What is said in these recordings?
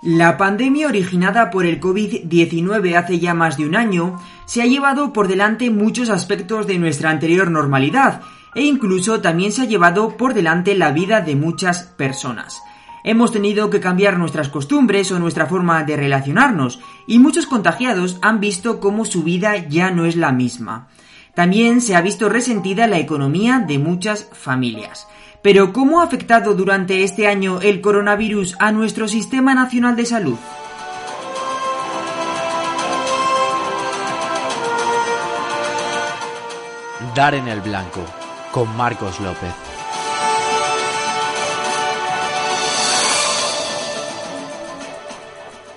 La pandemia originada por el COVID-19 hace ya más de un año se ha llevado por delante muchos aspectos de nuestra anterior normalidad e incluso también se ha llevado por delante la vida de muchas personas. Hemos tenido que cambiar nuestras costumbres o nuestra forma de relacionarnos y muchos contagiados han visto cómo su vida ya no es la misma. También se ha visto resentida la economía de muchas familias. Pero ¿cómo ha afectado durante este año el coronavirus a nuestro Sistema Nacional de Salud? Dar en el blanco, con Marcos López.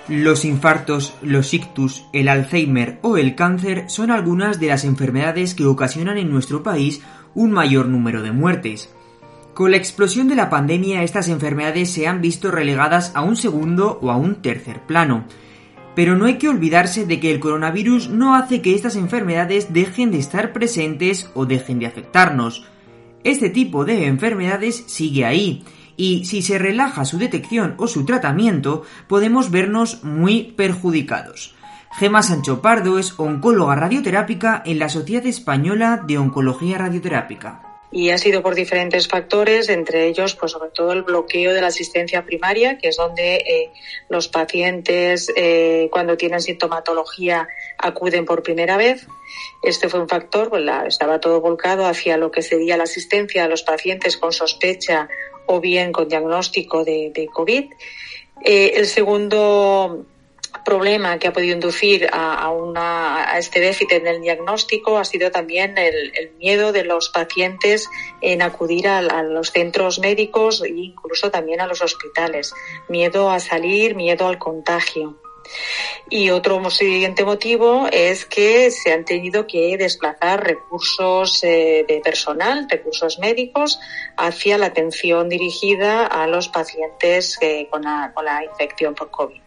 Los infartos, los ictus, el Alzheimer o el cáncer son algunas de las enfermedades que ocasionan en nuestro país un mayor número de muertes. Con la explosión de la pandemia estas enfermedades se han visto relegadas a un segundo o a un tercer plano. Pero no hay que olvidarse de que el coronavirus no hace que estas enfermedades dejen de estar presentes o dejen de afectarnos. Este tipo de enfermedades sigue ahí, y si se relaja su detección o su tratamiento, podemos vernos muy perjudicados. Gema Sancho Pardo es oncóloga radioterápica en la Sociedad Española de Oncología Radioterápica y ha sido por diferentes factores, entre ellos, pues sobre todo el bloqueo de la asistencia primaria, que es donde eh, los pacientes eh, cuando tienen sintomatología acuden por primera vez. Este fue un factor, pues estaba todo volcado hacia lo que sería la asistencia a los pacientes con sospecha o bien con diagnóstico de, de COVID. Eh, el segundo problema que ha podido inducir a, este déficit en el diagnóstico ha sido también el, miedo de los pacientes en acudir a, los centros médicos e incluso también a los hospitales. Miedo a salir, miedo al contagio. Y otro siguiente motivo es que se han tenido que desplazar recursos eh, de personal, recursos médicos, hacia la atención dirigida a los pacientes eh, con la infección por COVID.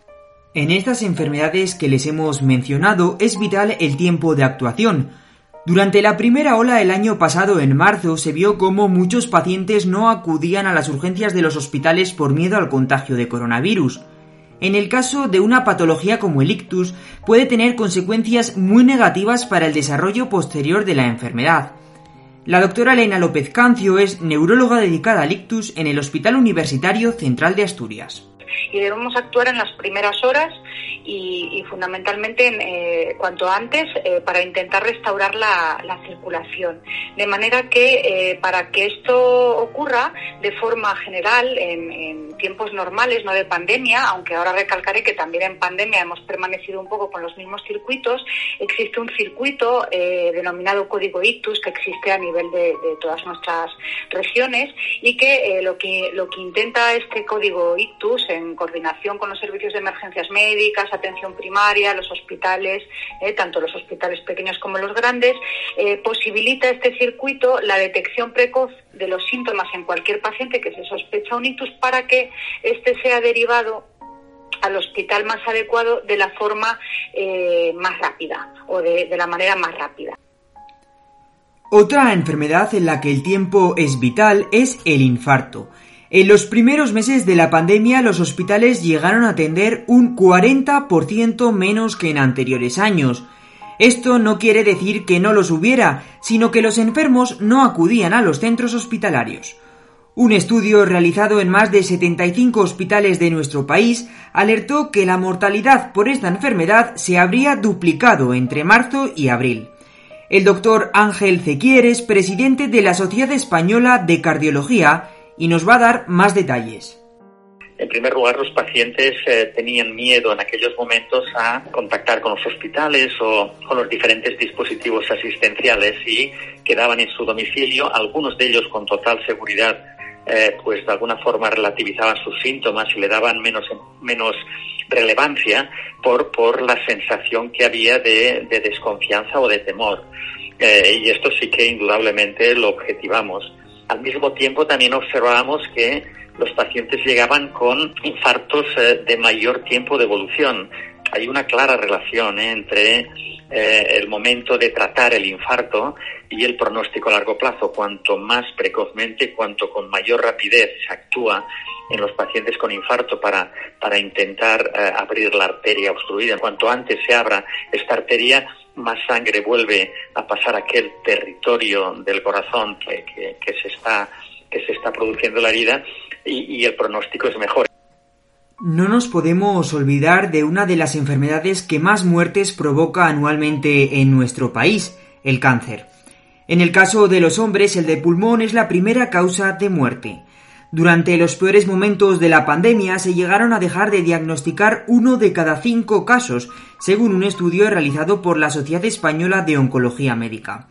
En estas enfermedades que les hemos mencionado es vital el tiempo de actuación. Durante la primera ola el año pasado, en marzo, se vio cómo muchos pacientes no acudían a las urgencias de los hospitales por miedo al contagio de coronavirus. En el caso de una patología como el ictus, puede tener consecuencias muy negativas para el desarrollo posterior de la enfermedad. La doctora Elena López Cancio es neuróloga dedicada al ictus en el Hospital Universitario Central de Asturias y debemos actuar en las primeras horas y, fundamentalmente en, eh, cuanto antes eh, para intentar restaurar la, circulación. De manera que eh, para que esto ocurra de forma general en, tiempos normales, no de pandemia, aunque ahora recalcaré que también en pandemia hemos permanecido un poco con los mismos circuitos, existe un circuito denominado código ictus que existe a nivel de, de todas nuestras regiones y que lo que lo que intenta este código ictus en coordinación con los servicios de emergencias médicas, atención primaria, los hospitales, eh, tanto los hospitales pequeños como los grandes, eh, posibilita este circuito la detección precoz de los síntomas en cualquier paciente que se sospecha un ictus para que éste sea derivado al hospital más adecuado de la forma eh, más rápida o de la manera más rápida. Otra enfermedad en la que el tiempo es vital es el infarto. En los primeros meses de la pandemia los hospitales llegaron a atender un 40% menos que en anteriores años. Esto no quiere decir que no los hubiera, sino que los enfermos no acudían a los centros hospitalarios. Un estudio realizado en más de 75 hospitales de nuestro país alertó que la mortalidad por esta enfermedad se habría duplicado entre marzo y abril. El doctor Ángel Cequieres, presidente de la Sociedad Española de Cardiología, y nos va a dar más detalles. En primer lugar, los pacientes eh, tenían miedo en aquellos momentos a contactar con los hospitales o con los diferentes dispositivos asistenciales y quedaban en su domicilio, algunos de ellos con total seguridad eh, pues de alguna forma relativizaban sus síntomas y le daban menos, menos relevancia por, por la sensación que había de, desconfianza o de temor. Eh, y esto sí que indudablemente lo objetivamos. Al mismo tiempo también observábamos que los pacientes llegaban con infartos eh, de mayor tiempo de evolución. Hay una clara relación entre eh, el momento de tratar el infarto y el pronóstico a largo plazo. Cuanto más precozmente, cuanto con mayor rapidez se actúa en los pacientes con infarto para, para intentar eh, abrir la arteria obstruida, cuanto antes se abra esta arteria, más sangre vuelve a pasar a aquel territorio del corazón que, que, se, está, que se está produciendo la herida y, y el pronóstico es mejor. No nos podemos olvidar de una de las enfermedades que más muertes provoca anualmente en nuestro país, el cáncer. En el caso de los hombres, el de pulmón es la primera causa de muerte. Durante los peores momentos de la pandemia se llegaron a dejar de diagnosticar uno de cada cinco casos, según un estudio realizado por la Sociedad Española de Oncología Médica.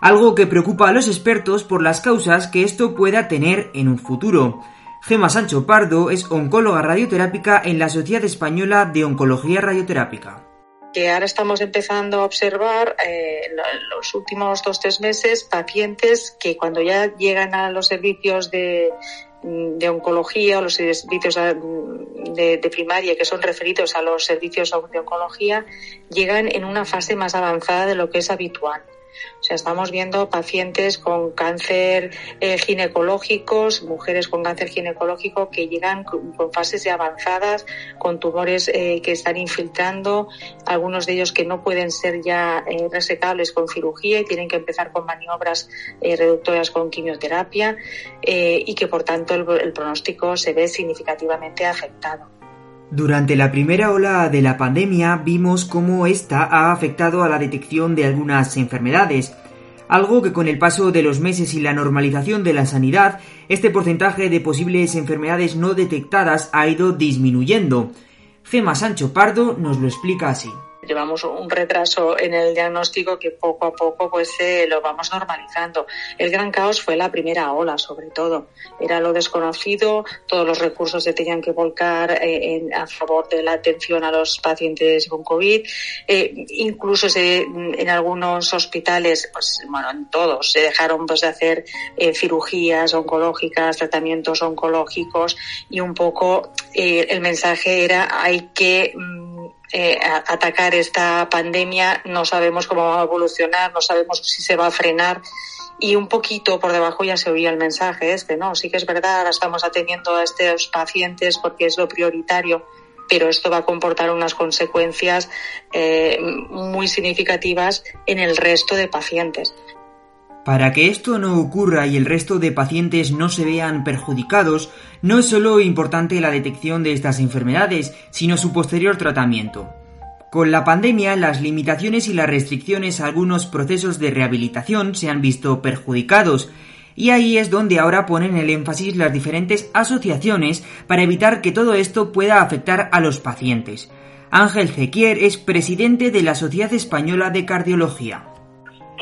Algo que preocupa a los expertos por las causas que esto pueda tener en un futuro. Gema Sancho Pardo es oncóloga radioterápica en la Sociedad Española de Oncología Radioterápica que ahora estamos empezando a observar eh, los últimos dos tres meses pacientes que cuando ya llegan a los servicios de, de oncología o los servicios de, de, primaria que son referidos a los servicios de oncología llegan en una fase más avanzada de lo que es habitual. O sea, estamos viendo pacientes con cáncer eh, ginecológicos, mujeres con cáncer ginecológico que llegan con, fases ya avanzadas, con tumores eh, que están infiltrando, algunos de ellos que no pueden ser ya eh, resecables con cirugía y tienen que empezar con maniobras reductoras con quimioterapia y que por tanto el pronóstico se ve significativamente afectado. Durante la primera ola de la pandemia vimos cómo esta ha afectado a la detección de algunas enfermedades, algo que con el paso de los meses y la normalización de la sanidad, este porcentaje de posibles enfermedades no detectadas ha ido disminuyendo. Gema Sancho Pardo nos lo explica así llevamos un retraso en el diagnóstico que poco a poco pues eh, lo vamos normalizando. El gran caos fue la primera ola, sobre todo. Era lo desconocido, todos los recursos se tenían que volcar eh, a favor de la atención a los pacientes con COVID. Eh, incluso en algunos hospitales, pues bueno, en todos, se dejaron pues de hacer cirugías oncológicas, tratamientos oncológicos y un poco el mensaje era hay que mm, eh, atacar esta pandemia, no sabemos cómo va a evolucionar, no sabemos si se va a frenar y un poquito por debajo ya se oía el mensaje este, ¿no? Sí que es verdad, ahora estamos atendiendo a estos pacientes porque es lo prioritario, pero esto va a comportar unas consecuencias eh, muy significativas en el resto de pacientes. Para que esto no ocurra y el resto de pacientes no se vean perjudicados, no es solo importante la detección de estas enfermedades, sino su posterior tratamiento. Con la pandemia, las limitaciones y las restricciones a algunos procesos de rehabilitación se han visto perjudicados, y ahí es donde ahora ponen el énfasis las diferentes asociaciones para evitar que todo esto pueda afectar a los pacientes. Ángel Zequier es presidente de la Sociedad Española de Cardiología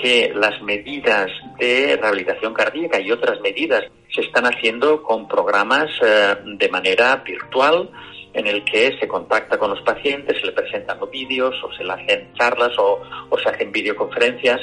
que las medidas de rehabilitación cardíaca y otras medidas se están haciendo con programas eh, de manera virtual en el que se contacta con los pacientes, se le presentan los vídeos o se le hacen charlas o, se hacen videoconferencias.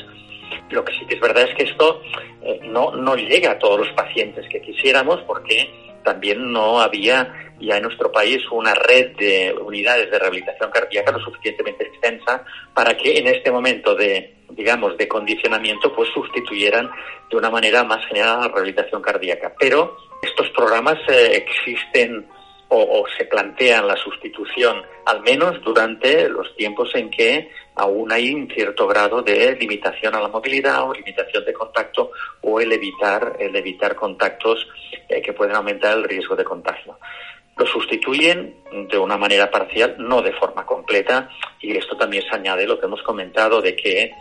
Lo que sí que es verdad es que esto eh, no, no llega a todos los pacientes que quisiéramos porque también no había ya en nuestro país una red de unidades de rehabilitación cardíaca lo suficientemente extensa para que en este momento de, digamos, de condicionamiento, pues sustituyeran de una manera más general la rehabilitación cardíaca. Pero estos programas eh, existen o, se plantean la sustitución, al menos durante los tiempos en que aún hay un cierto grado de limitación a la movilidad o limitación de contacto o el evitar, el evitar contactos eh, que pueden aumentar el riesgo de contagio. Lo sustituyen de una manera parcial, no de forma completa, y esto también se añade lo que hemos comentado de que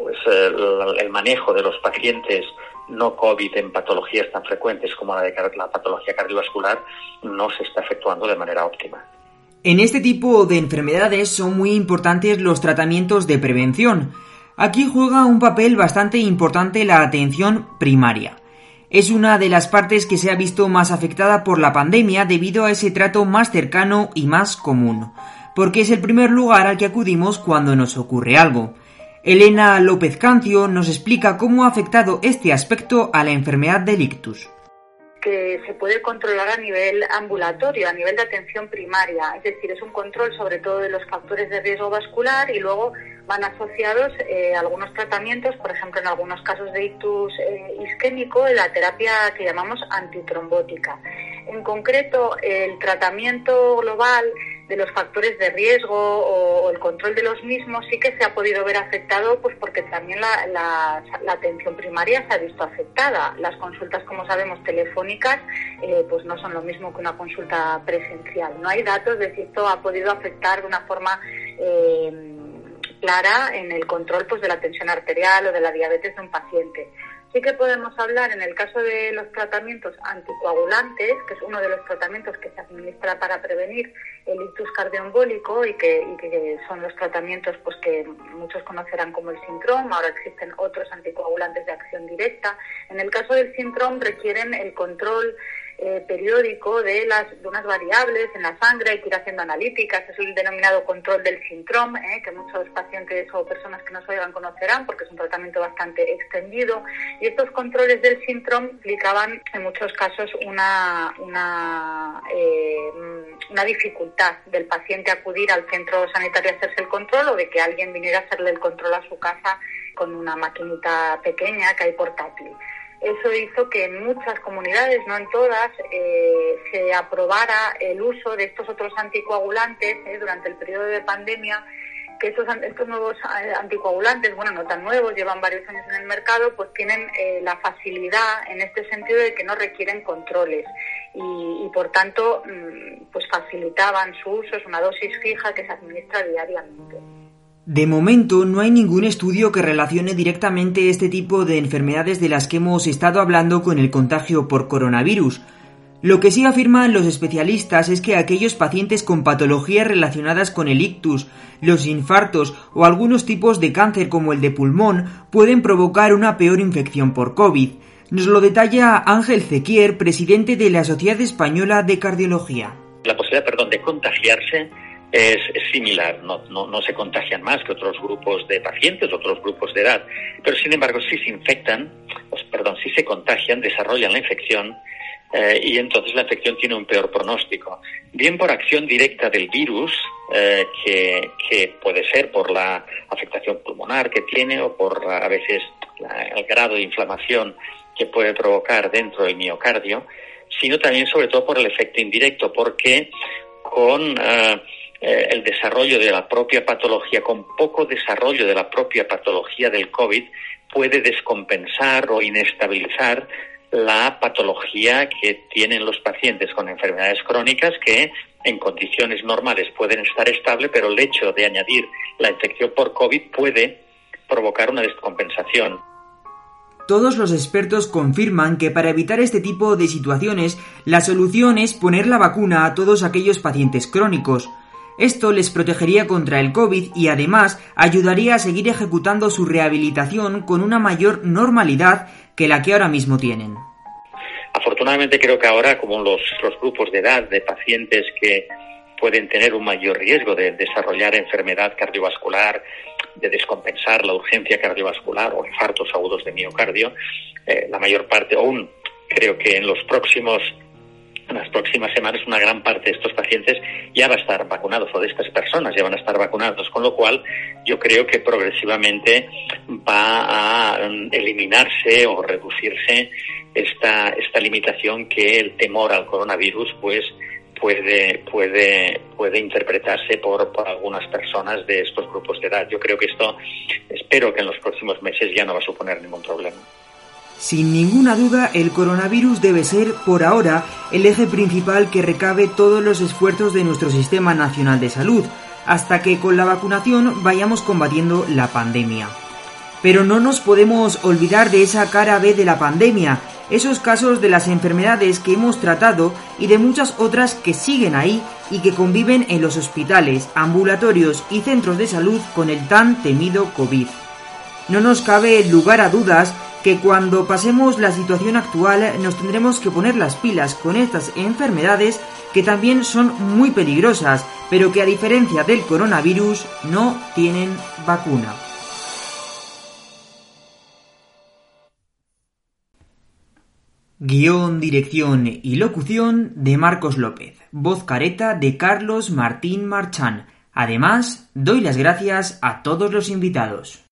pues el manejo de los pacientes no COVID en patologías tan frecuentes como la de la patología cardiovascular no se está efectuando de manera óptima. En este tipo de enfermedades son muy importantes los tratamientos de prevención. Aquí juega un papel bastante importante la atención primaria. es una de las partes que se ha visto más afectada por la pandemia debido a ese trato más cercano y más común, porque es el primer lugar al que acudimos cuando nos ocurre algo. Elena López Cancio nos explica cómo ha afectado este aspecto a la enfermedad del ictus que se puede controlar a nivel ambulatorio, a nivel de atención primaria. Es decir, es un control sobre todo de los factores de riesgo vascular y luego van asociados eh, algunos tratamientos, por ejemplo, en algunos casos de ictus eh, isquémico, la terapia que llamamos antitrombótica. En concreto, el tratamiento global de los factores de riesgo o, el control de los mismos sí que se ha podido ver afectado pues porque también la, atención primaria se ha visto afectada. Las consultas, como sabemos, telefónicas eh, pues no son lo mismo que una consulta presencial. No hay datos de si esto ha podido afectar de una forma eh, clara en el control pues de la tensión arterial o de la diabetes de un paciente. Sí que podemos hablar en el caso de los tratamientos anticoagulantes, que es uno de los tratamientos que se administra para prevenir el ictus cardioembólico y que, y que son los tratamientos pues que muchos conocerán como el síndrome. Ahora existen otros anticoagulantes de acción directa. En el caso del síndrome requieren el control eh, periódico de, las, de unas variables en la sangre, hay que ir haciendo analíticas, es el denominado control del síndrome, eh, que muchos pacientes o personas que nos oigan conocerán porque es un tratamiento bastante extendido. Y estos controles del síndrome implicaban en muchos casos una, una, eh, una dificultad del paciente acudir al centro sanitario a hacerse el control o de que alguien viniera a hacerle el control a su casa con una maquinita pequeña que hay portátil. Eso hizo que en muchas comunidades, no en todas, eh, se aprobara el uso de estos otros anticoagulantes eh, durante el periodo de pandemia, que estos, estos nuevos eh, anticoagulantes, bueno, no tan nuevos, llevan varios años en el mercado, pues tienen la facilidad en este sentido de que no requieren controles y, y por tanto, mm, pues facilitaban su uso, es una dosis fija que se administra diariamente. De momento no hay ningún estudio que relacione directamente este tipo de enfermedades de las que hemos estado hablando con el contagio por coronavirus. Lo que sí afirman los especialistas es que aquellos pacientes con patologías relacionadas con el ictus, los infartos o algunos tipos de cáncer como el de pulmón pueden provocar una peor infección por COVID. Nos lo detalla Ángel Zequier, presidente de la Sociedad Española de Cardiología. La posibilidad, perdón, de contagiarse es, similar, no, no, no, se contagian más que otros grupos de pacientes, otros grupos de edad, pero sin embargo si se infectan, pues, perdón, si se contagian, desarrollan la infección eh, y entonces la infección tiene un peor pronóstico. Bien por acción directa del virus, eh, que, que, puede ser por la afectación pulmonar que tiene o por a veces el grado de inflamación que puede provocar dentro del miocardio, sino también sobre todo por el efecto indirecto, porque con eh, eh, el desarrollo de la propia patología, con poco desarrollo de la propia patología del COVID, puede descompensar o inestabilizar la patología que tienen los pacientes con enfermedades crónicas que en condiciones normales pueden estar estables, pero el hecho de añadir la infección por COVID puede provocar una descompensación. Todos los expertos confirman que para evitar este tipo de situaciones, la solución es poner la vacuna a todos aquellos pacientes crónicos. Esto les protegería contra el COVID y además ayudaría a seguir ejecutando su rehabilitación con una mayor normalidad que la que ahora mismo tienen. Afortunadamente creo que ahora, como los, grupos de edad de pacientes que pueden tener un mayor riesgo de desarrollar enfermedad cardiovascular, de descompensar la urgencia cardiovascular o infartos agudos de miocardio, eh, la mayor parte, aún creo que en los próximos en las próximas semanas una gran parte de estos pacientes ya va a estar vacunados o de estas personas ya van a estar vacunados, con lo cual yo creo que progresivamente va a mm, eliminarse o reducirse esta, esta limitación que el temor al coronavirus pues puede, puede, puede interpretarse por, por algunas personas de estos grupos de edad. Yo creo que esto, espero que en los próximos meses ya no va a suponer ningún problema. Sin ninguna duda, el coronavirus debe ser, por ahora, el eje principal que recabe todos los esfuerzos de nuestro Sistema Nacional de Salud, hasta que con la vacunación vayamos combatiendo la pandemia. Pero no nos podemos olvidar de esa cara B de la pandemia, esos casos de las enfermedades que hemos tratado y de muchas otras que siguen ahí y que conviven en los hospitales, ambulatorios y centros de salud con el tan temido COVID. No nos cabe lugar a dudas que cuando pasemos la situación actual nos tendremos que poner las pilas con estas enfermedades que también son muy peligrosas, pero que a diferencia del coronavirus no tienen vacuna. Guión, dirección y locución de Marcos López. Voz careta de Carlos Martín Marchán. Además, doy las gracias a todos los invitados.